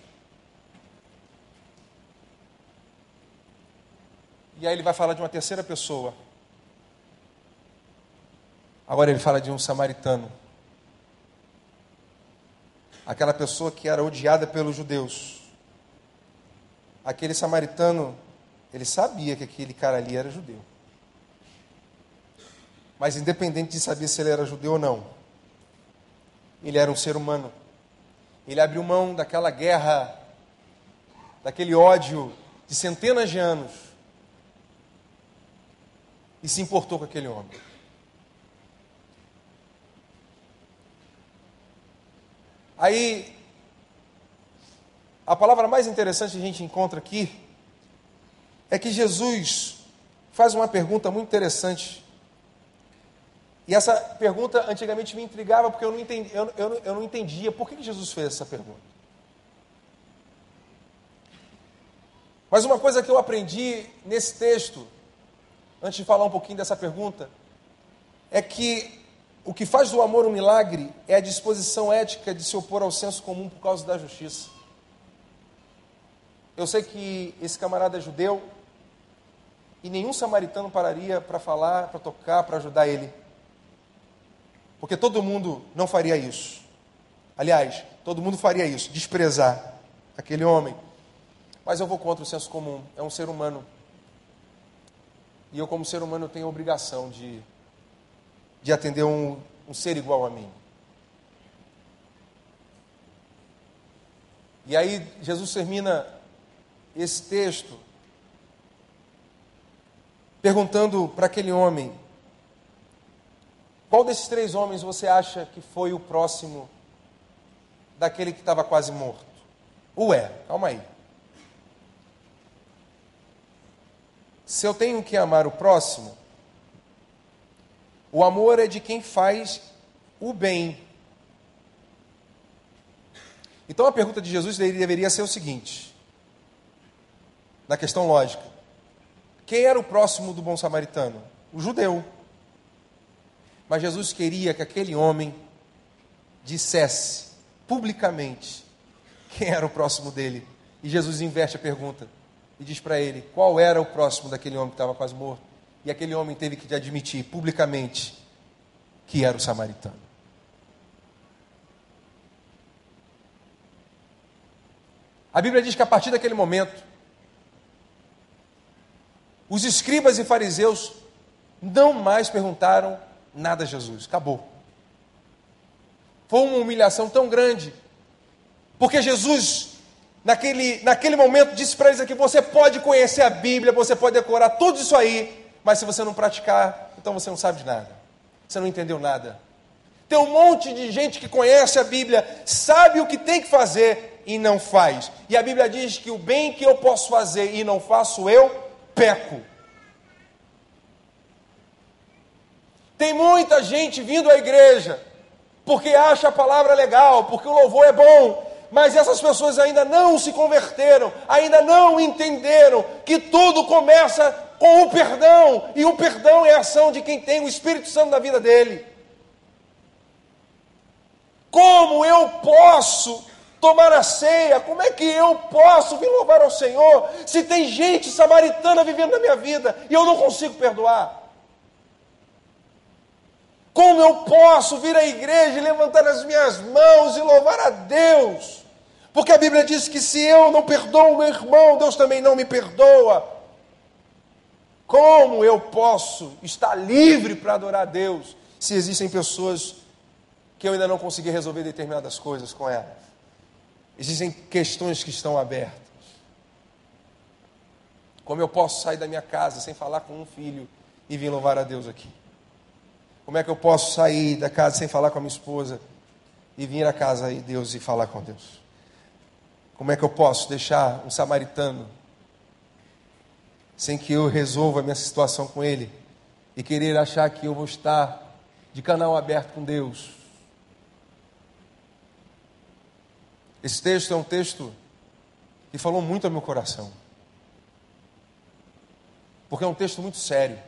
E aí ele vai falar de uma terceira pessoa. Agora ele fala de um samaritano. Aquela pessoa que era odiada pelos judeus. Aquele samaritano, ele sabia que aquele cara ali era judeu. Mas independente de saber se ele era judeu ou não, ele era um ser humano. Ele abriu mão daquela guerra, daquele ódio de centenas de anos e se importou com aquele homem. Aí, a palavra mais interessante que a gente encontra aqui é que Jesus faz uma pergunta muito interessante. E essa pergunta antigamente me intrigava porque eu não, entendi, eu, eu, eu não entendia por que Jesus fez essa pergunta. Mas uma coisa que eu aprendi nesse texto, antes de falar um pouquinho dessa pergunta, é que o que faz do amor um milagre é a disposição ética de se opor ao senso comum por causa da justiça. Eu sei que esse camarada é judeu e nenhum samaritano pararia para falar, para tocar, para ajudar ele. Porque todo mundo não faria isso. Aliás, todo mundo faria isso, desprezar aquele homem. Mas eu vou contra o senso comum, é um ser humano. E eu, como ser humano, tenho a obrigação de de atender um, um ser igual a mim. E aí Jesus termina esse texto perguntando para aquele homem: qual desses três homens você acha que foi o próximo daquele que estava quase morto? Ué, calma aí. Se eu tenho que amar o próximo, o amor é de quem faz o bem. Então a pergunta de Jesus deveria ser o seguinte: na questão lógica, quem era o próximo do bom samaritano? O judeu. Mas Jesus queria que aquele homem dissesse publicamente quem era o próximo dele. E Jesus inverte a pergunta e diz para ele qual era o próximo daquele homem que estava quase morto. E aquele homem teve que admitir publicamente que era o samaritano. A Bíblia diz que a partir daquele momento, os escribas e fariseus não mais perguntaram nada a Jesus. Acabou. Foi uma humilhação tão grande, porque Jesus, naquele, naquele momento, disse para eles que você pode conhecer a Bíblia, você pode decorar tudo isso aí, mas se você não praticar, então você não sabe de nada. Você não entendeu nada. Tem um monte de gente que conhece a Bíblia, sabe o que tem que fazer e não faz. E a Bíblia diz que o bem que eu posso fazer e não faço, eu peco. Tem muita gente vindo à igreja porque acha a palavra legal, porque o louvor é bom, mas essas pessoas ainda não se converteram, ainda não entenderam que tudo começa com o perdão, e o perdão é a ação de quem tem o Espírito Santo na vida dele. Como eu posso tomar a ceia? Como é que eu posso vir louvar ao Senhor se tem gente samaritana vivendo na minha vida e eu não consigo perdoar? Como eu posso vir à igreja e levantar as minhas mãos e louvar a Deus? Porque a Bíblia diz que se eu não perdoo o meu irmão, Deus também não me perdoa. Como eu posso estar livre para adorar a Deus se existem pessoas que eu ainda não consegui resolver determinadas coisas com elas? Existem questões que estão abertas. Como eu posso sair da minha casa sem falar com um filho e vir louvar a Deus aqui? Como é que eu posso sair da casa sem falar com a minha esposa e vir à casa de Deus e falar com Deus? Como é que eu posso deixar um samaritano sem que eu resolva a minha situação com Ele e querer achar que eu vou estar de canal aberto com Deus. Esse texto é um texto que falou muito ao meu coração, porque é um texto muito sério.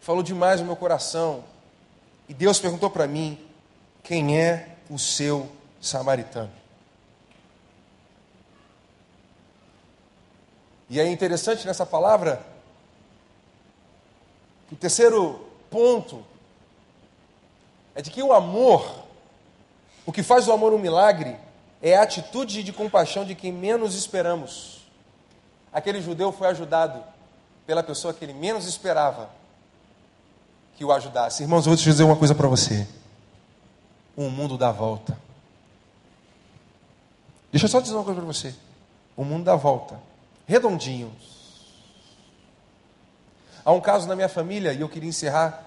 falou demais no meu coração. E Deus perguntou para mim: quem é o seu samaritano? E é interessante nessa palavra, o terceiro ponto é de que o amor, o que faz o amor um milagre, é a atitude de compaixão de quem menos esperamos. Aquele judeu foi ajudado pela pessoa que ele menos esperava que o ajudasse. Irmãos, eu vou te dizer uma coisa para você. O mundo dá volta. Deixa eu só dizer uma coisa para você. O mundo dá volta. Redondinho. Há um caso na minha família e eu queria encerrar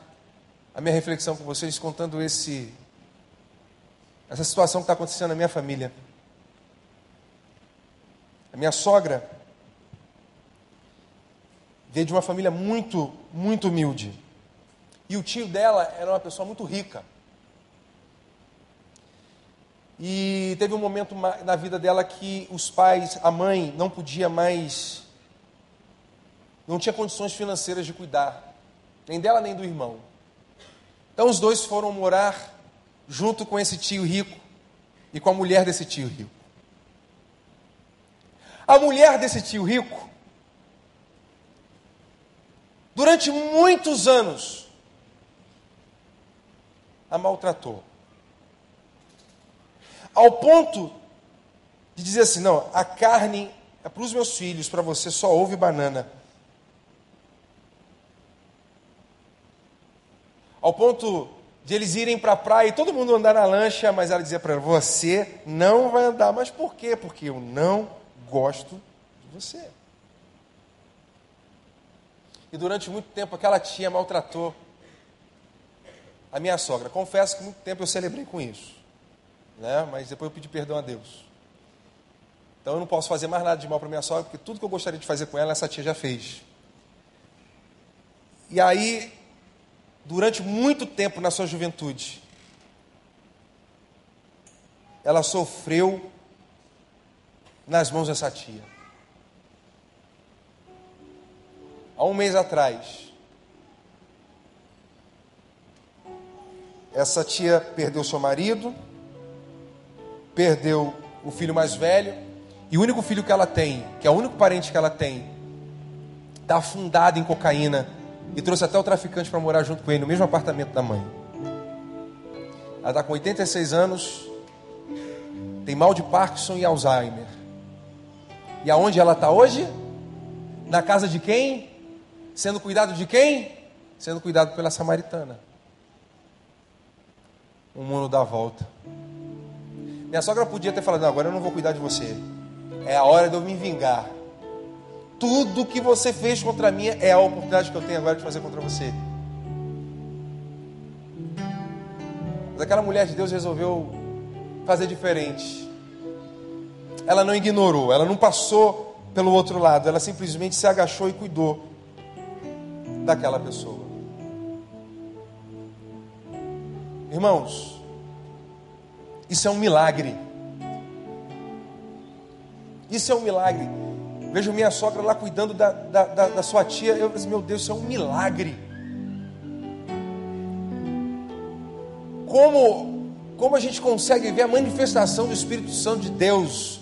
a minha reflexão com vocês contando esse essa situação que está acontecendo na minha família. A minha sogra veio de uma família muito, muito humilde. E o tio dela era uma pessoa muito rica. E teve um momento na vida dela que os pais, a mãe, não podia mais, não tinha condições financeiras de cuidar, nem dela nem do irmão. Então os dois foram morar junto com esse tio rico e com a mulher desse tio rico. A mulher desse tio rico, durante muitos anos, a maltratou. Ao ponto de dizer assim: não, a carne é para os meus filhos, para você só ouve banana. Ao ponto de eles irem para a praia e todo mundo andar na lancha, mas ela dizia para ela: Você não vai andar. Mas por quê? Porque eu não gosto de você. E durante muito tempo aquela tia maltratou a minha sogra. Confesso que muito tempo eu celebrei com isso, né? mas depois eu pedi perdão a Deus. Então eu não posso fazer mais nada de mal para minha sogra, porque tudo que eu gostaria de fazer com ela, essa tia já fez. E aí durante muito tempo na sua juventude, ela sofreu nas mãos dessa tia. Há um mês atrás, essa tia perdeu seu marido, perdeu o filho mais velho, e o único filho que ela tem, que é o único parente que ela tem, está afundado em cocaína e trouxe até o traficante para morar junto com ele no mesmo apartamento da mãe. Ela está com 86 anos, tem mal de Parkinson e Alzheimer. E aonde ela está hoje? Na casa de quem? Sendo cuidado de quem? Sendo cuidado pela samaritana. O mundo dá volta. Minha sogra podia ter falado: não, agora eu não vou cuidar de você. É a hora de eu me vingar. Tudo que você fez contra mim é a oportunidade que eu tenho agora de fazer contra você. Mas aquela mulher de Deus resolveu fazer diferente. Ela não ignorou, ela não passou pelo outro lado, ela simplesmente se agachou e cuidou daquela pessoa. Irmãos, isso é um milagre. Isso é um milagre. Vejo minha sogra lá cuidando da, da, da, da sua tia. Eu disse, meu Deus, isso é um milagre. Como, como a gente consegue ver a manifestação do Espírito Santo de Deus.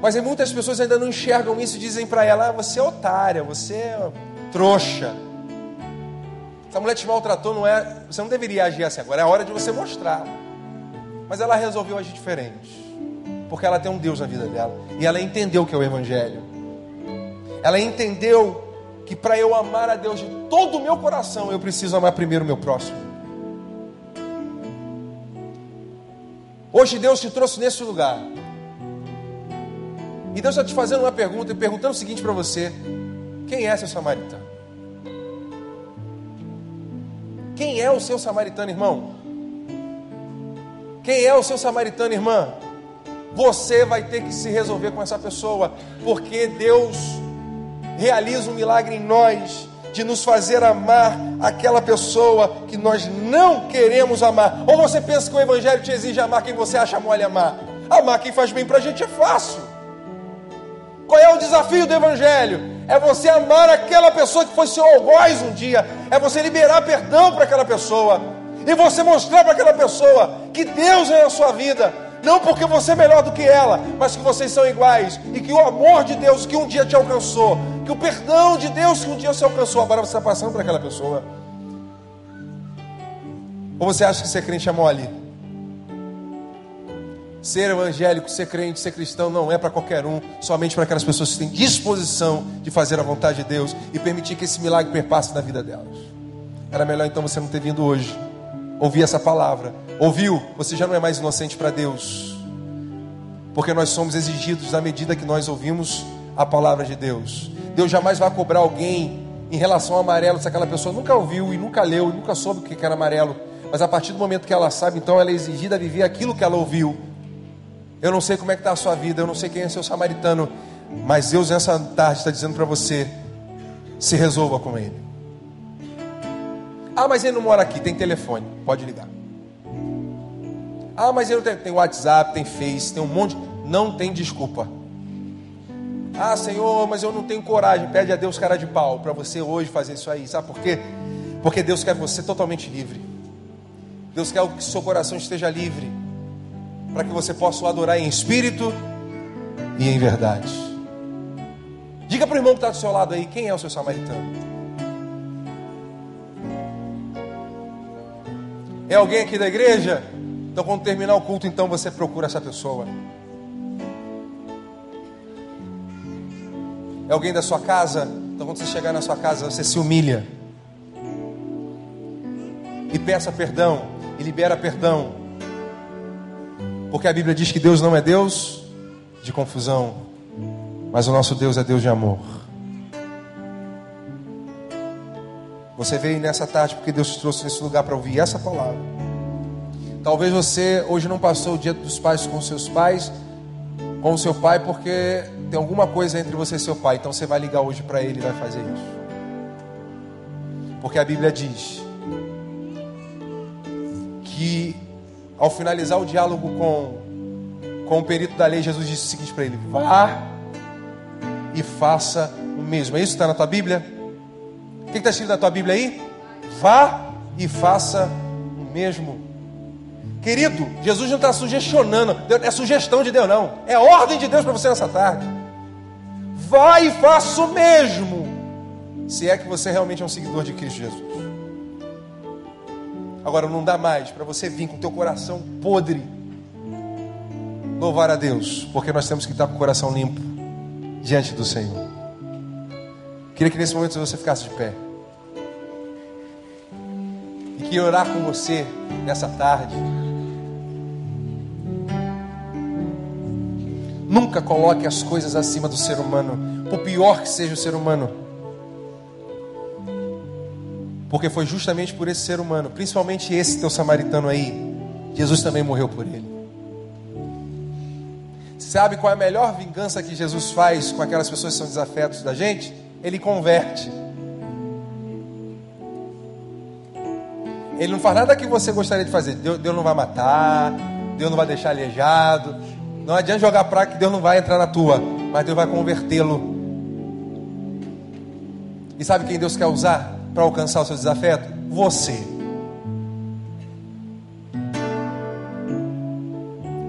Mas muitas pessoas ainda não enxergam isso e dizem para ela: ah, você é otária, você é trouxa. Essa mulher te maltratou, não é. Você não deveria agir assim agora, é a hora de você mostrar. Mas ela resolveu agir diferente porque ela tem um Deus na vida dela. E ela entendeu o que é o Evangelho. Ela entendeu que para eu amar a Deus de todo o meu coração, eu preciso amar primeiro o meu próximo. Hoje Deus te trouxe nesse lugar. E Deus está te fazendo uma pergunta e perguntando o seguinte para você: quem é seu samaritano? Quem é o seu samaritano, irmão? Quem é o seu samaritano, irmã? você vai ter que se resolver com essa pessoa, porque Deus realiza um milagre em nós de nos fazer amar aquela pessoa que nós não queremos amar. Ou você pensa que o Evangelho te exige amar quem você acha mole amar? Amar quem faz bem para a gente é fácil. Qual é o desafio do Evangelho? É você amar aquela pessoa que foi seu algoz um dia. É você liberar perdão para aquela pessoa. E você mostrar para aquela pessoa que Deus é na sua vida. Não porque você é melhor do que ela, mas que vocês são iguais. E que o amor de Deus que um dia te alcançou, que o perdão de Deus que um dia você alcançou, agora você está passando para aquela pessoa. Ou você acha que ser crente é mole? Ser evangélico, ser crente, ser cristão não é para qualquer um, somente para aquelas pessoas que têm disposição de fazer a vontade de Deus e permitir que esse milagre perpasse na vida delas. Era melhor então você não ter vindo hoje, ouvir essa palavra. Ouviu? Você já não é mais inocente para Deus, porque nós somos exigidos na medida que nós ouvimos a palavra de Deus. Deus jamais vai cobrar alguém em relação ao amarelo se aquela pessoa nunca ouviu e nunca leu e nunca soube o que era amarelo. Mas a partir do momento que ela sabe, então ela é exigida a viver aquilo que ela ouviu. Eu não sei como é que está a sua vida, eu não sei quem é seu samaritano, mas Deus nessa tarde está dizendo para você: se resolva com ele. Ah, mas ele não mora aqui, tem telefone, pode ligar. Ah, mas ele tem, tem WhatsApp, tem Face, tem um monte. Não tem desculpa. Ah, Senhor, mas eu não tenho coragem. Pede a Deus cara de pau para você hoje fazer isso aí. Sabe por quê? Porque Deus quer você totalmente livre. Deus quer que seu coração esteja livre para que você possa o adorar em espírito e em verdade. Diga para o irmão que está do seu lado aí, quem é o seu samaritano? É alguém aqui da igreja? Então quando terminar o culto, então você procura essa pessoa. É alguém da sua casa? Então quando você chegar na sua casa, você se humilha. E peça perdão, e libera perdão porque a Bíblia diz que Deus não é Deus de confusão, mas o nosso Deus é Deus de amor. Você veio nessa tarde porque Deus te trouxe nesse lugar para ouvir essa palavra. Talvez você hoje não passou o dia dos pais com seus pais, com o seu pai, porque tem alguma coisa entre você e seu pai. Então você vai ligar hoje para ele e vai fazer isso. Porque a Bíblia diz que ao finalizar o diálogo com, com o perito da lei, Jesus disse o seguinte para ele: Vá e faça o mesmo. É isso que está na tua Bíblia? O que está escrito na tua Bíblia aí? Vá e faça o mesmo. Querido, Jesus não está sugestionando, é sugestão de Deus, não. É ordem de Deus para você nessa tarde. Vá e faça o mesmo. Se é que você realmente é um seguidor de Cristo Jesus. Agora não dá mais para você vir com teu coração podre. Louvar a Deus, porque nós temos que estar com o coração limpo diante do Senhor. Queria que nesse momento você ficasse de pé. E queria orar com você nessa tarde. Nunca coloque as coisas acima do ser humano, por pior que seja o ser humano. Porque foi justamente por esse ser humano, principalmente esse teu samaritano aí, Jesus também morreu por ele. Sabe qual é a melhor vingança que Jesus faz com aquelas pessoas que são desafetos da gente? Ele converte. Ele não faz nada que você gostaria de fazer. Deus, não vai matar, Deus não vai deixar aleijado. Não adianta jogar praga que Deus não vai entrar na tua, mas Deus vai convertê-lo. E sabe quem Deus quer usar? Para alcançar o seu desafeto? Você.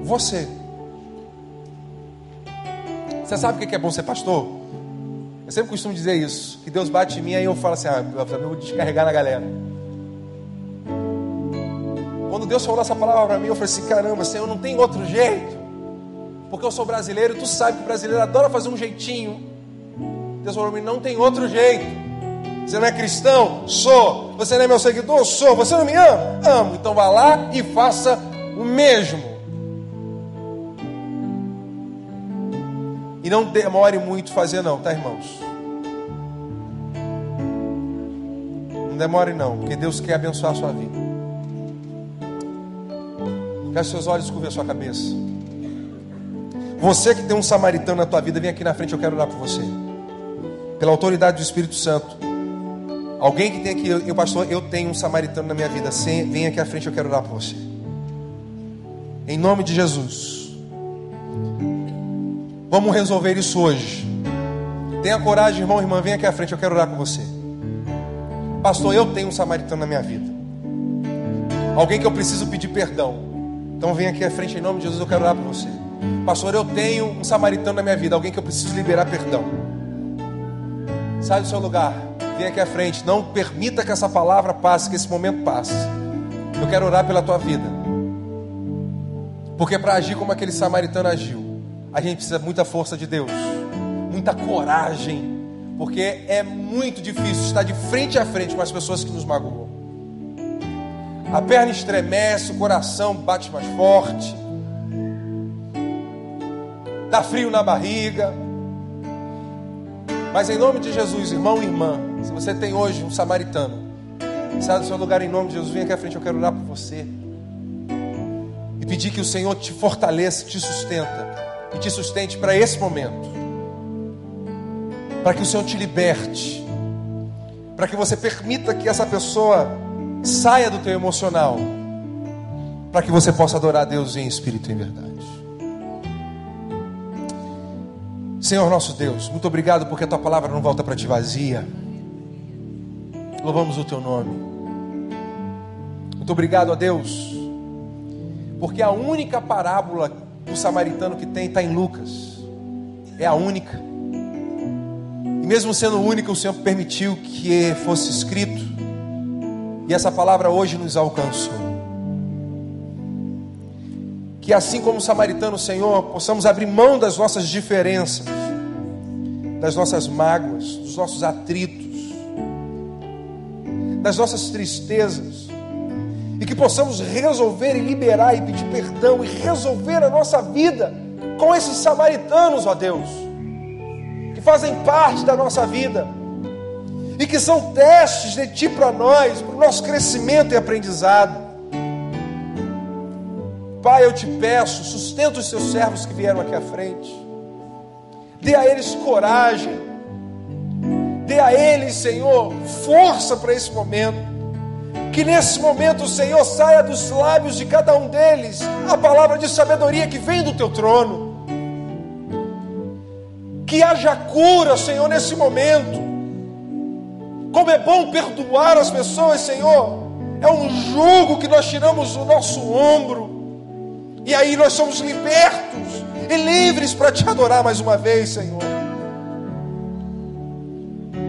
Você. Você sabe o que é bom ser pastor? Eu sempre costumo dizer isso. Que Deus bate em mim, aí eu falo assim: ah, eu vou descarregar na galera. Quando Deus falou essa palavra para mim, eu falei assim: caramba, Senhor, não tem outro jeito. Porque eu sou brasileiro, tu sabe que o brasileiro adora fazer um jeitinho. Deus falou para mim: não tem outro jeito. Você não é cristão? Sou. Você não é meu seguidor? Sou. Você não me ama? Amo. Então vá lá e faça o mesmo. E não demore muito fazer não, tá, irmãos? Não demore não, porque Deus quer abençoar a sua vida. Feche seus olhos e curva a sua cabeça. Você que tem um samaritano na tua vida, vem aqui na frente, eu quero orar por você. Pela autoridade do Espírito Santo. Alguém que tem aqui, eu, pastor, eu tenho um samaritano na minha vida. Vem aqui à frente, eu quero orar por você. Em nome de Jesus. Vamos resolver isso hoje. Tenha coragem, irmão, irmã, venha aqui à frente, eu quero orar com você. Pastor, eu tenho um samaritano na minha vida. Alguém que eu preciso pedir perdão. Então venha aqui à frente em nome de Jesus, eu quero orar por você. Pastor, eu tenho um samaritano na minha vida, alguém que eu preciso liberar perdão. Sai do seu lugar, vem aqui à frente. Não permita que essa palavra passe, que esse momento passe. Eu quero orar pela tua vida. Porque para agir como aquele samaritano agiu, a gente precisa muita força de Deus, muita coragem, porque é muito difícil estar de frente a frente com as pessoas que nos magoam. A perna estremece, o coração bate mais forte, dá frio na barriga. Mas em nome de Jesus, irmão e irmã, se você tem hoje um samaritano, sai do seu lugar em nome de Jesus, vem aqui à frente, eu quero orar por você. E pedir que o Senhor te fortaleça, te sustenta e te sustente para esse momento para que o Senhor te liberte, para que você permita que essa pessoa saia do teu emocional, para que você possa adorar a Deus em espírito e em verdade. Senhor nosso Deus, muito obrigado porque a tua palavra não volta para ti vazia. Louvamos o teu nome. Muito obrigado a Deus, porque a única parábola do samaritano que tem está em Lucas, é a única mesmo sendo única, o Senhor permitiu que fosse escrito, e essa palavra hoje nos alcançou. Que assim como o samaritano, Senhor, possamos abrir mão das nossas diferenças, das nossas mágoas, dos nossos atritos, das nossas tristezas, e que possamos resolver e liberar e pedir perdão e resolver a nossa vida com esses samaritanos, ó Deus que fazem parte da nossa vida e que são testes de Ti para nós, para o nosso crescimento e aprendizado. Pai, eu te peço, sustenta os seus servos que vieram aqui à frente, dê a eles coragem, dê a eles, Senhor, força para esse momento. Que nesse momento, Senhor, saia dos lábios de cada um deles a palavra de sabedoria que vem do teu trono que haja cura, Senhor, nesse momento. Como é bom perdoar as pessoas, Senhor. É um jugo que nós tiramos do nosso ombro. E aí nós somos libertos e livres para te adorar mais uma vez, Senhor.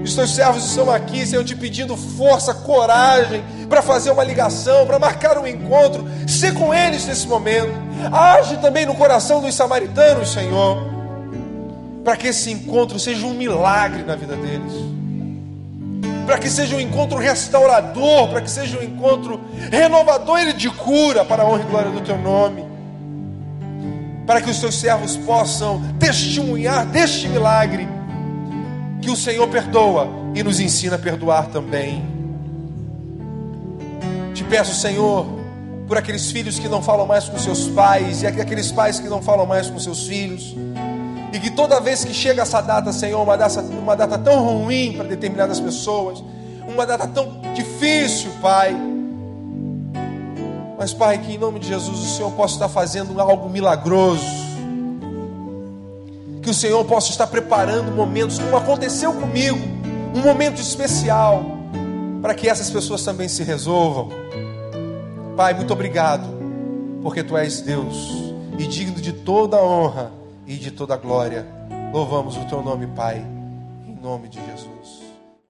Os teus servos estão aqui, Senhor, te pedindo força, coragem para fazer uma ligação, para marcar um encontro. Ser com eles nesse momento. Age também no coração dos samaritanos, Senhor para que esse encontro seja um milagre na vida deles, para que seja um encontro restaurador, para que seja um encontro renovador e de cura para a honra e glória do teu nome, para que os teus servos possam testemunhar deste milagre que o Senhor perdoa e nos ensina a perdoar também. Te peço, Senhor, por aqueles filhos que não falam mais com seus pais e aqueles pais que não falam mais com seus filhos e que toda vez que chega essa data, Senhor, uma data, uma data tão ruim para determinadas pessoas, uma data tão difícil, Pai. Mas, Pai, que em nome de Jesus o Senhor possa estar fazendo algo milagroso. Que o Senhor possa estar preparando momentos, como aconteceu comigo, um momento especial, para que essas pessoas também se resolvam. Pai, muito obrigado, porque Tu és Deus e digno de toda honra e de toda glória. Louvamos o teu nome, Pai, em nome de Jesus.